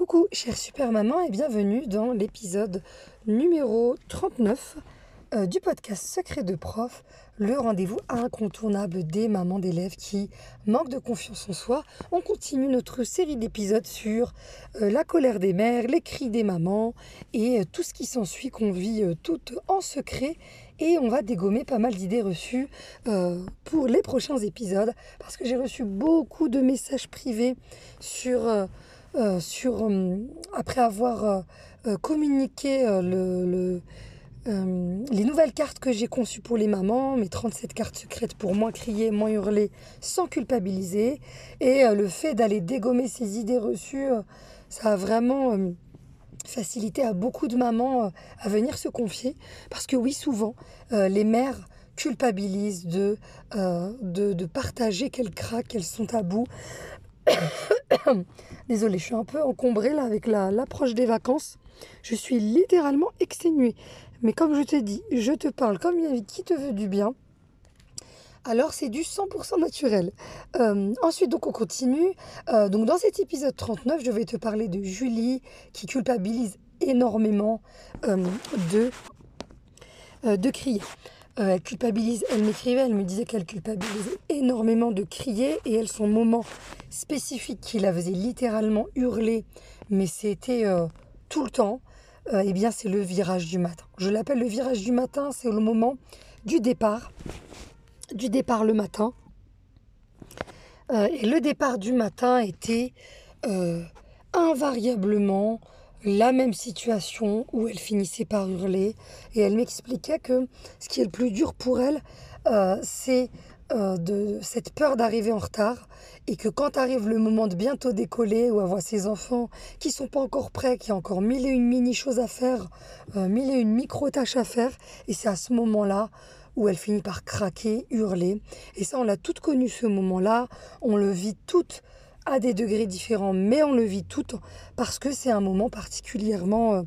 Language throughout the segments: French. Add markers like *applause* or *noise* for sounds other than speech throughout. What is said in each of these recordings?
Coucou chère super maman et bienvenue dans l'épisode numéro 39 euh, du podcast Secret de prof, le rendez-vous incontournable des mamans d'élèves qui manquent de confiance en soi. On continue notre série d'épisodes sur euh, la colère des mères, les cris des mamans et euh, tout ce qui s'ensuit qu'on vit toutes en secret et on va dégommer pas mal d'idées reçues pour les prochains épisodes parce que j'ai reçu beaucoup de messages privés sur sur, euh, après avoir euh, communiqué le, les nouvelles cartes que j'ai conçues pour les mamans, mes 37 cartes secrètes pour moins crier, moins hurler, sans culpabiliser. Et le fait d'aller dégommer ces idées reçues, ça a vraiment facilité à beaucoup de mamans à venir se confier. Parce que oui, souvent, les mères culpabilisent de, de, de, partager qu'elles craquent, qu'elles sont à bout. *coughs* Désolée, je suis un peu encombrée là avec l'approche des vacances. Je suis littéralement exténuée. Mais comme je t'ai dit, je te parle comme une qui te veut du bien. Alors c'est du 100% naturel. Euh, ensuite donc on continue. Euh, donc dans cet épisode 39, je vais te parler de Julie qui culpabilise énormément euh, de, de crier. Euh, elle culpabilise, elle m'écrivait, elle me disait qu'elle culpabilisait énormément de crier et elle, son moment spécifique qui la faisait littéralement hurler, mais c'était euh, tout le temps, euh, eh bien c'est le virage du matin. Je l'appelle le virage du matin, c'est le moment du départ, du départ le matin. et le départ du matin était invariablement la même situation où elle finissait par hurler et elle m'expliquait que ce qui est le plus dur pour elle, euh, c'est euh, de cette peur d'arriver en retard et que quand arrive le moment de bientôt décoller ou avoir ses enfants qui sont pas encore prêts, qui ont encore mille et une mini choses à faire, euh, mille et une micro tâches à faire et c'est à ce moment-là où elle finit par craquer, hurler et ça on l'a toutes connu ce moment-là, on le vit toutes à des degrés différents, mais on le vit tout parce que c'est un moment particulièrement euh,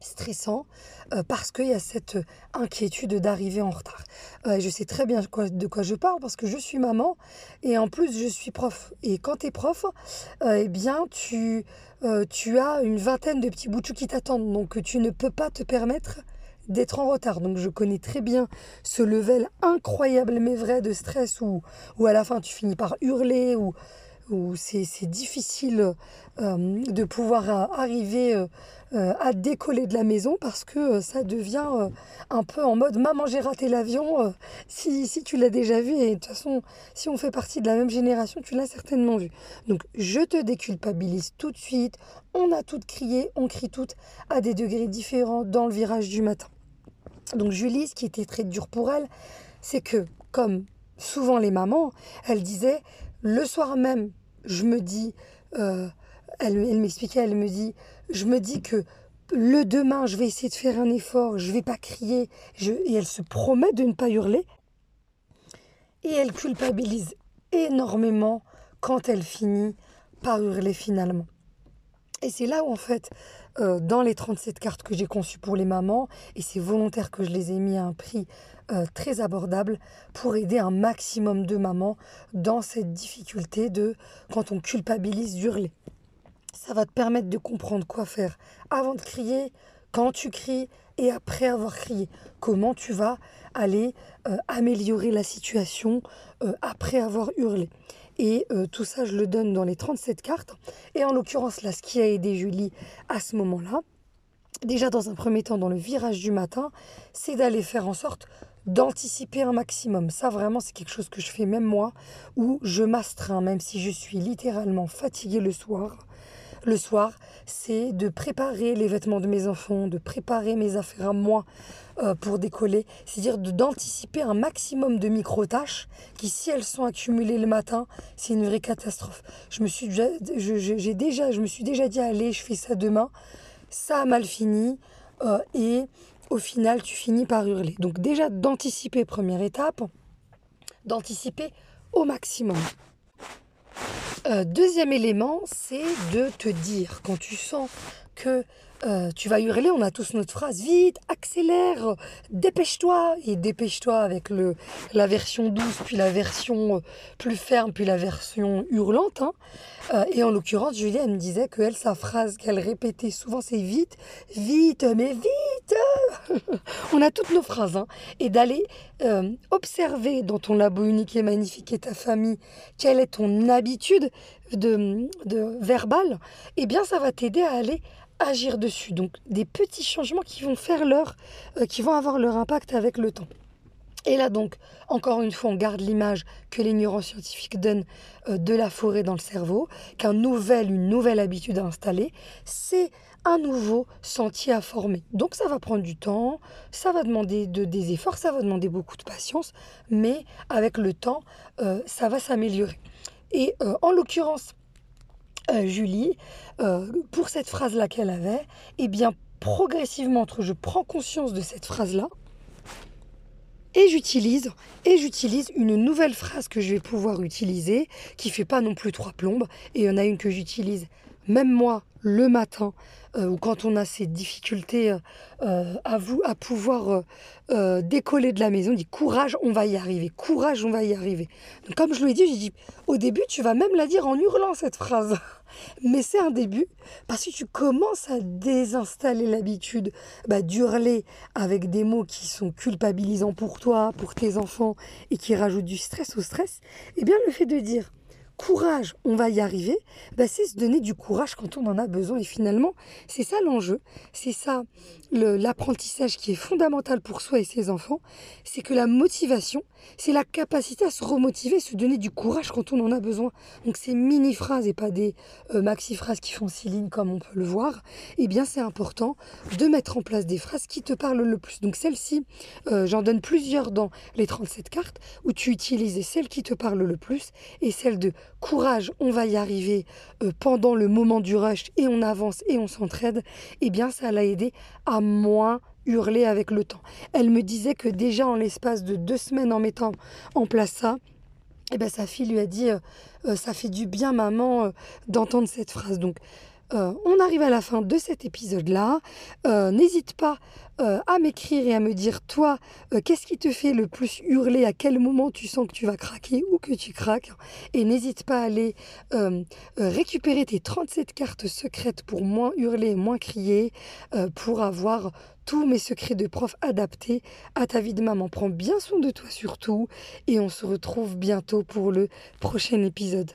stressant, euh, parce qu'il y a cette inquiétude d'arriver en retard. Euh, je sais très bien de quoi je parle parce que je suis maman et en plus je suis prof. Et quand tu es prof, eh bien tu, as une vingtaine de petits boutous qui t'attendent, donc tu ne peux pas te permettre d'être en retard. Donc je connais très bien ce level incroyable mais vrai de stress où, où à la fin tu finis par hurler ou c'est difficile euh, de pouvoir euh, arriver euh, à décoller de la maison parce que ça devient un peu en mode maman j'ai raté l'avion si, si, tu l'as déjà vu et de toute façon si on fait partie de la même génération tu l'as certainement vu. Donc je te déculpabilise tout de suite. On a toutes crié on crie toutes à des degrés différents dans le virage du matin. Donc Julie ce qui était très dur pour elle c'est que comme souvent les mamans elle disait le soir même, je me dis, euh, elle, m'expliquait, elle me dit, je me dis que le demain, je vais essayer de faire un effort, je vais pas crier, et elle se promet de ne pas hurler. Et elle culpabilise énormément quand elle finit par hurler finalement. Et c'est là où en fait, euh, dans les 37 cartes que j'ai conçues pour les mamans, et c'est volontaire que je les ai mis à un prix euh, très abordable pour aider un maximum de mamans dans cette difficulté de quand on culpabilise d'hurler. Ça va te permettre de comprendre quoi faire avant de crier, quand tu cries et après avoir crié. Comment tu vas aller euh, améliorer la situation après avoir hurlé. Et euh, tout ça, je le donne dans les 37 cartes. Et en l'occurrence, là, ce qui a aidé Julie à ce moment-là, déjà dans un premier temps, dans le virage du matin, c'est d'aller faire en sorte d'anticiper un maximum. Ça, vraiment, c'est quelque chose que je fais même moi, où je m'astreins, même si je suis littéralement fatiguée le soir le soir, c'est de préparer les vêtements de mes enfants, de préparer mes affaires à moi euh, pour décoller, c'est-à-dire d'anticiper un maximum de micro-tâches qui, si elles sont accumulées le matin, c'est une vraie catastrophe. Je me suis déjà, dit, allez, je fais ça demain. Ça a mal fini euh, et au final, tu finis par hurler. Donc déjà, d'anticiper, première étape, d'anticiper au maximum. Deuxième élément, c'est de te dire, quand tu sens que euh, tu vas hurler, on a tous notre phrase, vite, accélère, dépêche-toi, et dépêche-toi avec la version douce, puis la version euh, plus ferme, puis la version hurlante. Hein. Euh, et en l'occurrence, Julie, me disait que sa phrase qu'elle répétait souvent, c'est vite, vite, mais vite On a toutes nos phrases. Hein. Et d'aller observer dans ton labo unique et magnifique et ta famille, quelle est ton habitude de, de verbale, eh bien, ça va t'aider à aller agir dessus. Donc des petits changements qui vont faire leur, euh, qui vont avoir leur impact avec le temps. Et là donc, encore une fois, on garde l'image que les neuroscientifiques donnent euh, de la forêt dans le cerveau, qu'un nouvel, une nouvelle habitude à installer, c'est un nouveau sentier à former. Donc ça va prendre du temps, ça va demander de, des efforts, ça va demander beaucoup de patience, mais avec le temps, euh, ça va s'améliorer. Et en l'occurrence, euh, Julie, euh, pour cette phrase-là qu'elle avait, eh bien, progressivement, je prends conscience de cette phrase-là, et j'utilise et j'utilise une nouvelle phrase que je vais pouvoir utiliser qui fait pas non plus trois plombes et il y en a une que j'utilise même moi le matin euh, ou quand on a ces difficultés euh, euh, à, vous, à pouvoir décoller de la maison, on dit courage, on va y arriver, courage, on va y arriver. Comme je lui ai dit, j'ai dit au début, tu vas même la dire en hurlant cette phrase. *laughs* Mais c'est un début parce que tu commences à désinstaller l'habitude bah, d'hurler avec des mots qui sont culpabilisants pour toi, pour tes enfants et qui rajoutent du stress au stress. Eh bien, le fait de dire courage, on va y arriver, bah, c'est se donner du courage quand on en a besoin. Et finalement, c'est ça l'enjeu, c'est ça l'apprentissage qui est fondamental pour soi et ses enfants, c'est que la motivation, c'est la capacité à se remotiver, se donner du courage quand on en a besoin. Donc ces mini-phrases et pas des euh, maxi-phrases qui font six lignes comme on peut le voir, eh bien c'est important de mettre en place des phrases qui te parlent le plus. Donc celle-ci, euh, j'en donne plusieurs dans les 37 cartes où tu utilises celle qui te parle le plus et celle de courage, on va y arriver euh, pendant le moment du rush et on avance et on s'entraide, eh bien ça l'a aidé à moins hurler avec le temps. Elle me disait que déjà en l'espace de deux semaines en mettant en place ça, eh ben, sa fille lui a dit euh, euh, ça fait du bien maman d'entendre cette phrase. Donc on arrive à la fin de cet épisode-là. N'hésite pas euh, à m'écrire et à me dire, toi, euh, qu'est-ce qui te fait le plus hurler, à quel moment tu sens que tu vas craquer ou que tu craques? Et n'hésite pas à aller euh, récupérer tes 37 cartes secrètes pour moins hurler, moins crier, pour avoir tous mes secrets de prof adaptés à ta vie de maman. Prends bien soin de toi surtout et on se retrouve bientôt pour le prochain épisode.